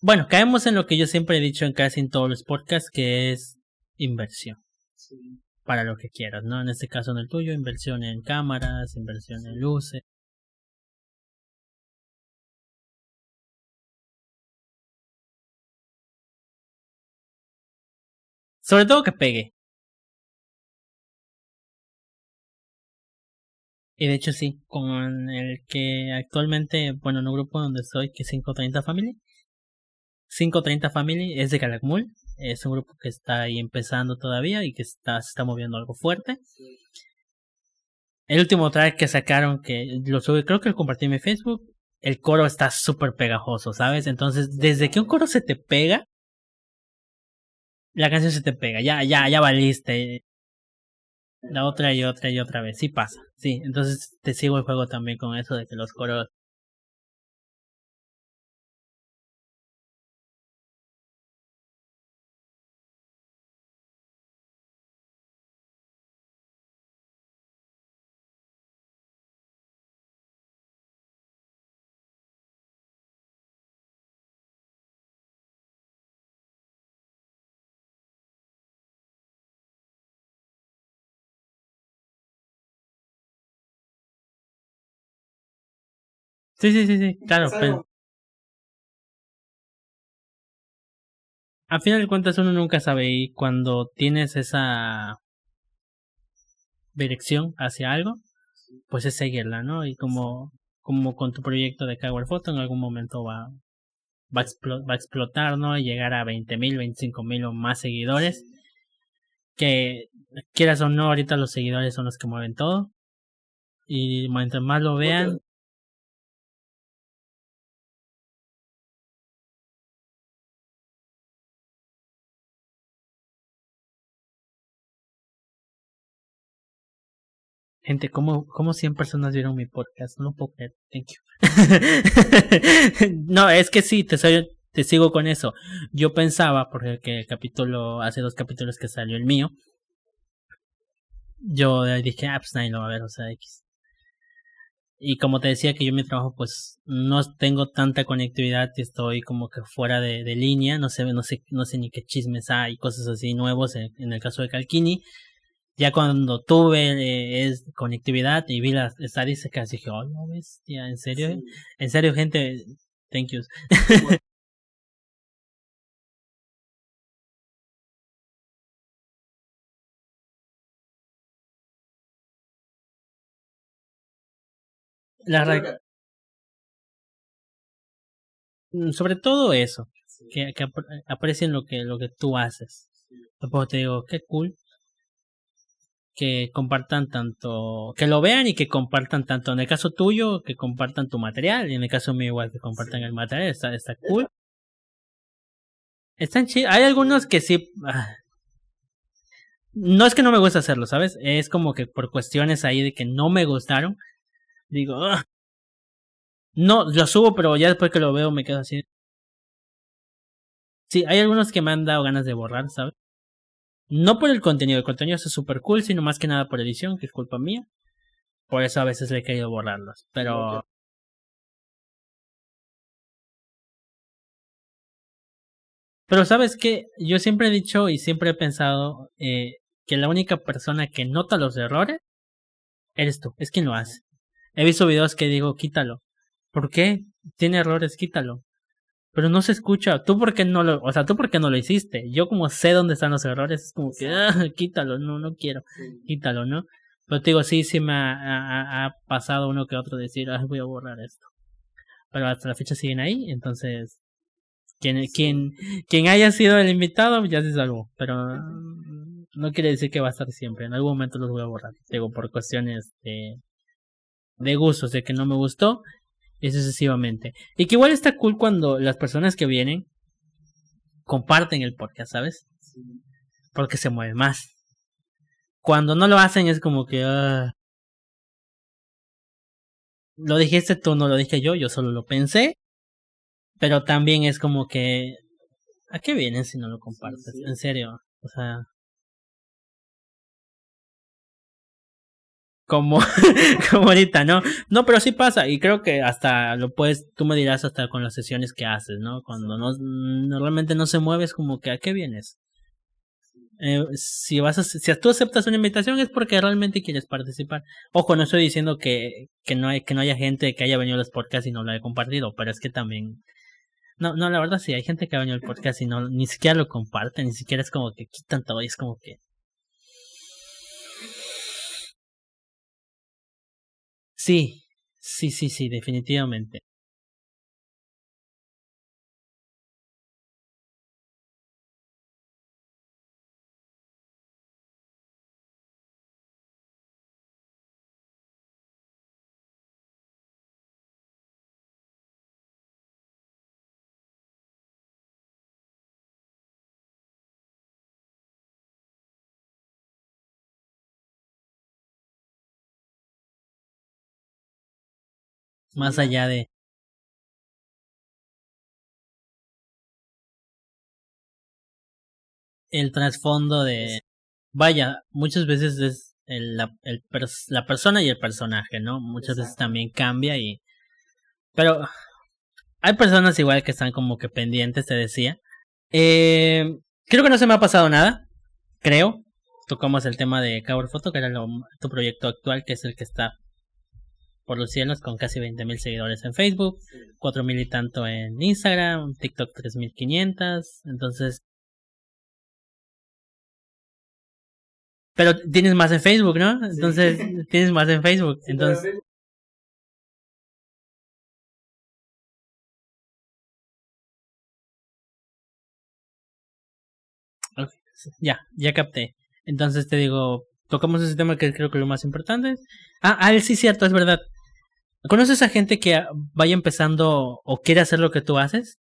Bueno, caemos en lo que yo siempre he dicho en casi en todos los podcasts, que es inversión. sí. Para lo que quieras, ¿no? En este caso, en el tuyo, inversión en cámaras, inversión en luces. Sobre todo que pegue. Y de hecho sí, con el que actualmente, bueno, en un grupo donde estoy, que es 530 Family. 530 Family es de Calakmul. Es un grupo que está ahí empezando todavía y que está, se está moviendo algo fuerte. El último track que sacaron, que lo subí, creo que lo compartí en mi Facebook. El coro está súper pegajoso, ¿sabes? Entonces, desde que un coro se te pega, la canción se te pega. Ya, ya, ya valiste. La otra y otra y otra vez. Sí pasa. Sí, entonces te sigo el juego también con eso de que los coros. Sí, sí, sí, sí, claro. Pero- algo- a final de cuentas uno nunca sabe y cuando tienes esa dirección hacia algo, pues es seguirla, ¿no? Y como, como con tu proyecto de Coward Photo en algún momento va, va, a, explo- va a explotar, ¿no? Y llegar a 20.000, 25.000 o más seguidores. Que quieras o no, ahorita los seguidores son los que mueven todo. Y mientras más lo vean, Gente, ¿cómo, ¿cómo 100 personas vieron mi podcast? No puedo creer. Thank you. no, es que sí, te, soy- te sigo con eso. Yo pensaba, porque que el capítulo, hace dos capítulos que salió el mío, yo dije, ah, pues nadie lo va a ver, o sea, X. Y como te decía que yo en mi trabajo pues no tengo tanta conectividad estoy como que fuera de, de línea, no sé, no sé, no sé ni qué chismes hay, cosas así nuevos en, en el caso de Calquini. Ya cuando tuve eh, es conectividad y vi las estadísticas dije, oh no bestia, en serio, Sí. en serio gente, thank you. La Mm, sobre todo eso, sí, que, que apre- aprecien lo que, lo que tú haces. sí. Tampoco te digo, qué cool que compartan tanto, que lo vean y que compartan tanto, en el caso tuyo, que compartan tu material, y en el caso mío igual que compartan el material, está, está cool. Están chidos, hay algunos que sí, ah, no es que no me gusta hacerlo, ¿sabes? Es como que por cuestiones ahí de que no me gustaron, digo, no, lo subo, pero ya después que lo veo me quedo así. Sí, hay algunos que me han dado ganas de borrar, ¿sabes? No por el contenido, el contenido es súper cool, sino más que nada por edición, que es culpa mía. Por eso a veces le he querido borrarlos. Pero. Pero sabes que yo siempre he dicho y siempre he pensado eh, que la única persona que nota los errores eres tú, es quien lo hace. He visto videos que digo, quítalo. ¿Por qué? Tiene errores, quítalo pero no se escucha. ¿Tú por qué no lo, o sea, tú por qué no lo hiciste? Yo como sé dónde están los errores, es como que, ah, quítalo, no, no quiero, quítalo, ¿no? Pero te digo, sí, sí me ha, ha, pasado uno que otro decir, ah, voy a borrar esto. Pero hasta la fecha siguen ahí, entonces, quien, quien, quien haya sido el invitado, ya se salvó. Pero no quiere decir que va a estar siempre. En algún momento los voy a borrar. Digo, por cuestiones de, de gustos, de que no me gustó y sucesivamente. Y que igual está cool cuando las personas que vienen comparten el podcast, ¿sabes? Porque se mueve más. Cuando no lo hacen es como que... Uh, lo dijiste tú, no lo dije yo, yo solo lo pensé. Pero también es como que... ¿A qué vienen si no lo compartes? En serio. O sea, como, como ahorita, ¿no? No, pero sí pasa y creo que hasta lo puedes, tú me dirás hasta con las sesiones que haces, ¿no? Cuando no, normalmente no se mueves como que a qué vienes. Eh, si vas a, si tú aceptas una invitación es porque realmente quieres participar. Ojo, no estoy diciendo que, que no hay, que no haya gente que haya venido a los podcasts y no lo haya compartido, pero es que también, no, no, la verdad sí, hay gente que ha venido al podcast y no, ni siquiera lo comparte, ni siquiera es como que quitan todo y es como que, Sí, sí, sí, sí, definitivamente. Más allá de... El trasfondo de... Vaya, muchas veces es el, la, el la persona y el personaje, ¿no? Muchas veces también cambia y... Pero hay personas igual que están como que pendientes, te decía. Eh, creo que no se me ha pasado nada, creo. Tocamos el tema de Cover Photo, que era lo, tu proyecto actual, que es el que está por los cielos con casi 20.000 seguidores en Facebook, 4.000 y tanto en Instagram, TikTok 3.500, entonces... Pero tienes más en Facebook, ¿no? Entonces, tienes más en Facebook, entonces... ya, ya capté. Entonces te digo, tocamos ese tema que creo que es lo más importante. Ah, ah, sí, cierto, es verdad. ¿Conoces a gente que vaya empezando o quiere hacer lo que tú haces?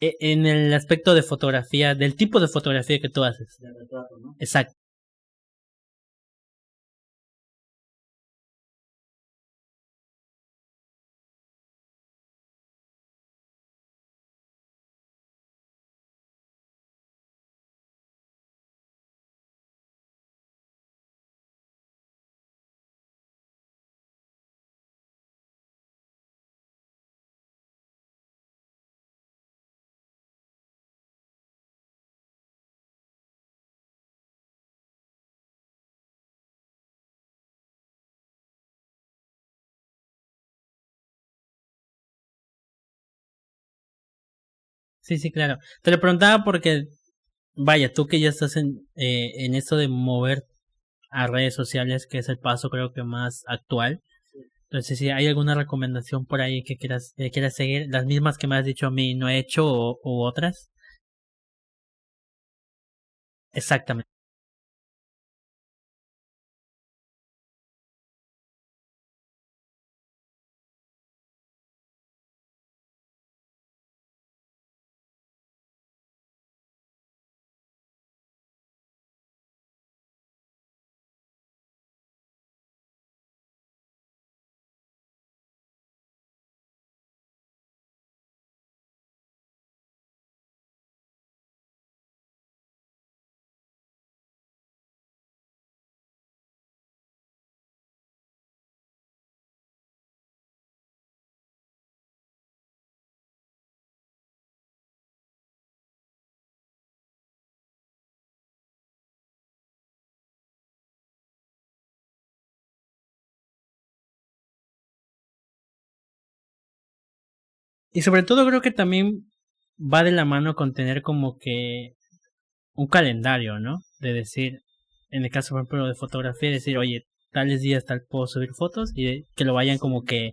E, en el aspecto de fotografía, del tipo de fotografía que tú haces. Exacto. Sí, sí, claro. Te lo preguntaba porque, vaya, tú que ya estás en, eh, en esto de mover a redes sociales, que es el paso creo que más actual. Entonces, si hay alguna recomendación por ahí que quieras, que quieras seguir, las mismas que me has dicho a mí no he hecho o, u otras. Exactamente. Y sobre todo creo que también va de la mano con tener como que un calendario, ¿no? De decir, en el caso, por ejemplo, de fotografía, decir, oye, tales días tal puedo subir fotos y que lo vayan como que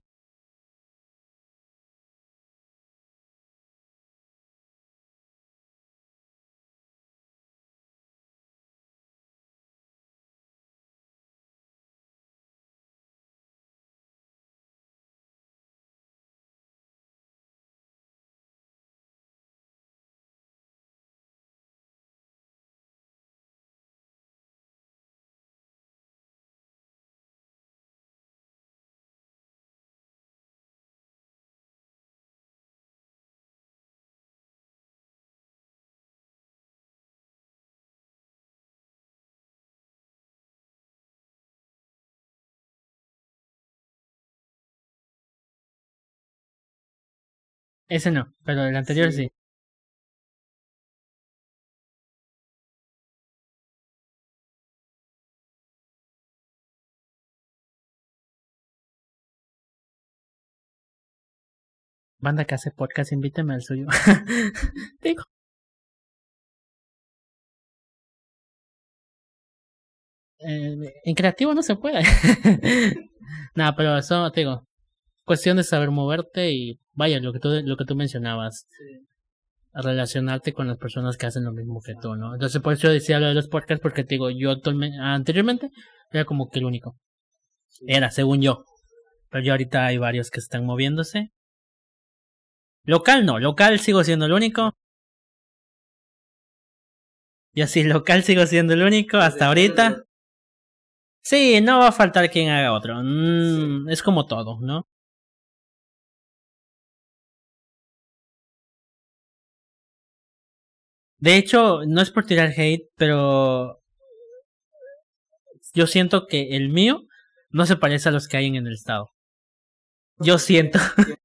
Ese no, pero el anterior sí. Banda que hace podcast, invítame al suyo. Digo. Eh, en creativo no se puede. Nada, pero eso, te digo, cuestión de saber moverte y vaya, lo que tú, lo que tú mencionabas. Relacionarte con las personas que hacen lo mismo que tú, ¿no? Entonces, por eso yo decía lo de los podcasts, porque te digo, yo anteriormente era como que el único. Era, según yo. Pero ya ahorita hay varios que están moviéndose. Local no, local sigo siendo el único. Y así, local sigo siendo el único hasta ahorita. Sí, no va a faltar quien haga otro. Mm, es como todo, ¿no? De hecho, no es por tirar hate, pero yo siento que el mío no se parece a los que hay en el estado. Yo siento.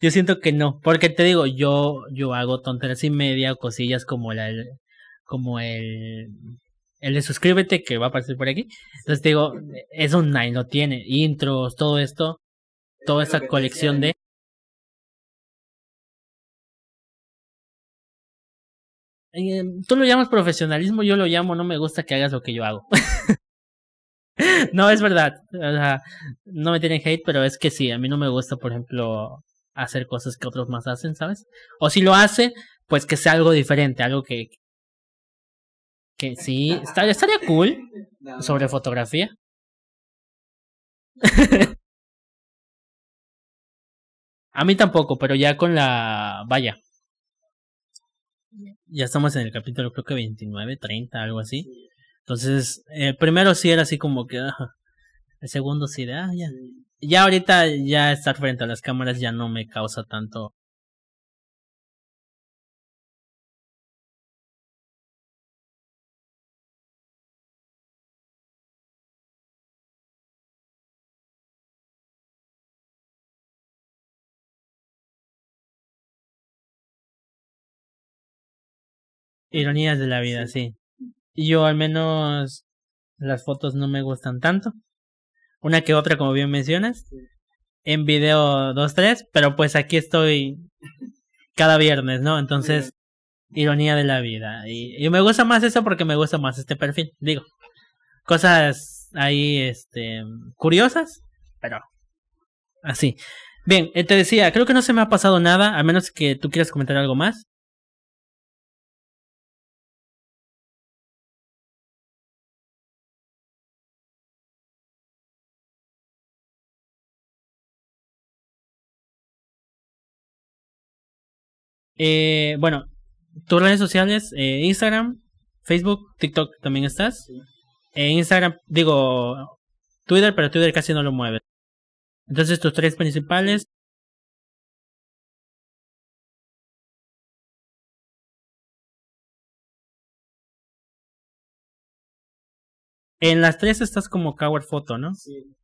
yo siento que no, porque te digo, yo yo hago tonterías y media, cosillas como la como el el de suscríbete que va a aparecer por aquí. Entonces te digo, eso nadie lo tiene, intros, todo esto, toda esa colección de Eh, tú lo llamas profesionalismo, yo lo llamo no me gusta que hagas lo que yo hago. no, es verdad. No me tienen hate, pero es que sí, a mí no me gusta, por ejemplo, hacer cosas que otros más hacen, ¿sabes? O si lo hace, pues que sea algo diferente, algo que... Que sí, estaría cool sobre fotografía. a mí tampoco, pero ya con la... Vaya, ya estamos en el capítulo creo que 29, 30, algo así. Entonces, el primero sí era así como que, el segundo sí de, ah, ya. Ya ahorita ya estar frente a las cámaras ya no me causa tanto Ironías de la vida, sí. Y yo al menos las fotos no me gustan tanto. Una que otra, como bien mencionas. En video dos, tres, pero pues aquí estoy cada viernes, ¿no? Entonces, ironía de la vida. Y, y me gusta más eso porque me gusta más este perfil. Digo, cosas ahí, este, curiosas, pero así. Bien, eh, te decía, creo que no se me ha pasado nada, a menos que tú quieras comentar algo más. Eh, bueno, tus redes sociales, eh, Instagram, Facebook, TikTok también estás. En Instagram, digo Twitter, pero Twitter casi no lo mueve. Entonces tus tres principales. En las tres estás como Cover Photo, ¿no? Sí.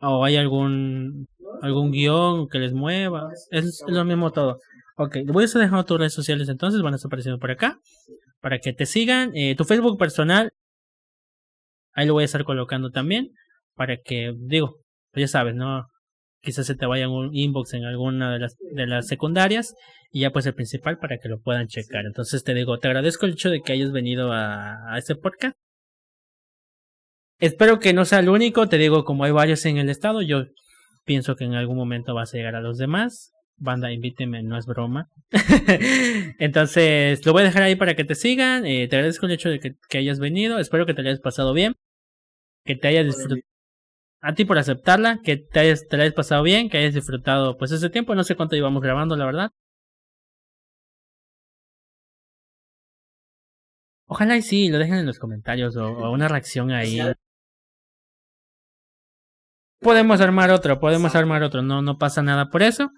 ¿O hay algún algún guion que les mueva? Es, lo mismo todo. Ok, voy a estar dejando tus redes sociales entonces, van a estar apareciendo por acá. Para que te sigan. Eh, tu Facebook personal, ahí lo voy a estar colocando también. Para que, digo, ya sabes, ¿no? quizás se te vaya un inbox en alguna de las, de las secundarias y ya pues el principal para que lo puedan checar. Entonces te digo, te agradezco el hecho de que hayas venido a, a este podcast. Espero que no sea el único, te digo, como hay varios en el estado, yo pienso que en algún momento vas a llegar a los demás. Banda, invíteme, no es broma. Entonces, lo voy a dejar ahí para que te sigan. Eh, te agradezco el hecho de que, que, hayas venido. Espero que te hayas pasado bien. Que te hayas disfrutado. A ti por aceptarla. Que te hayas, te la hayas pasado bien. Que hayas disfrutado pues ese tiempo. No sé cuánto llevamos grabando, la verdad. Ojalá y sí, lo dejen en los comentarios o, o una reacción ahí. Podemos armar otro, podemos armar otro, no, no pasa nada por eso.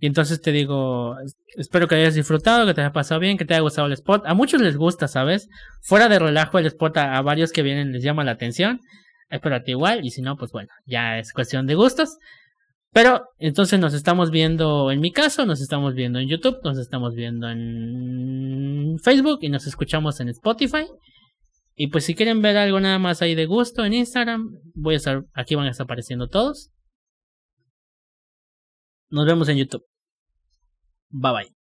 Y entonces te digo, espero que hayas disfrutado, que te haya pasado bien, que te haya gustado el spot. A muchos les gusta, ¿sabes? Fuera de relajo el spot a, a varios que vienen les llama la atención. Espero a ti igual, y si no, pues bueno, ya es cuestión de gustos. Pero entonces nos estamos viendo, en mi caso, nos estamos viendo en YouTube, nos estamos viendo en Facebook y nos escuchamos en Spotify. Y pues si quieren ver algo nada más ahí de gusto en Instagram, voy a estar, aquí van a estar apareciendo todos. Nos vemos en YouTube. Bye bye.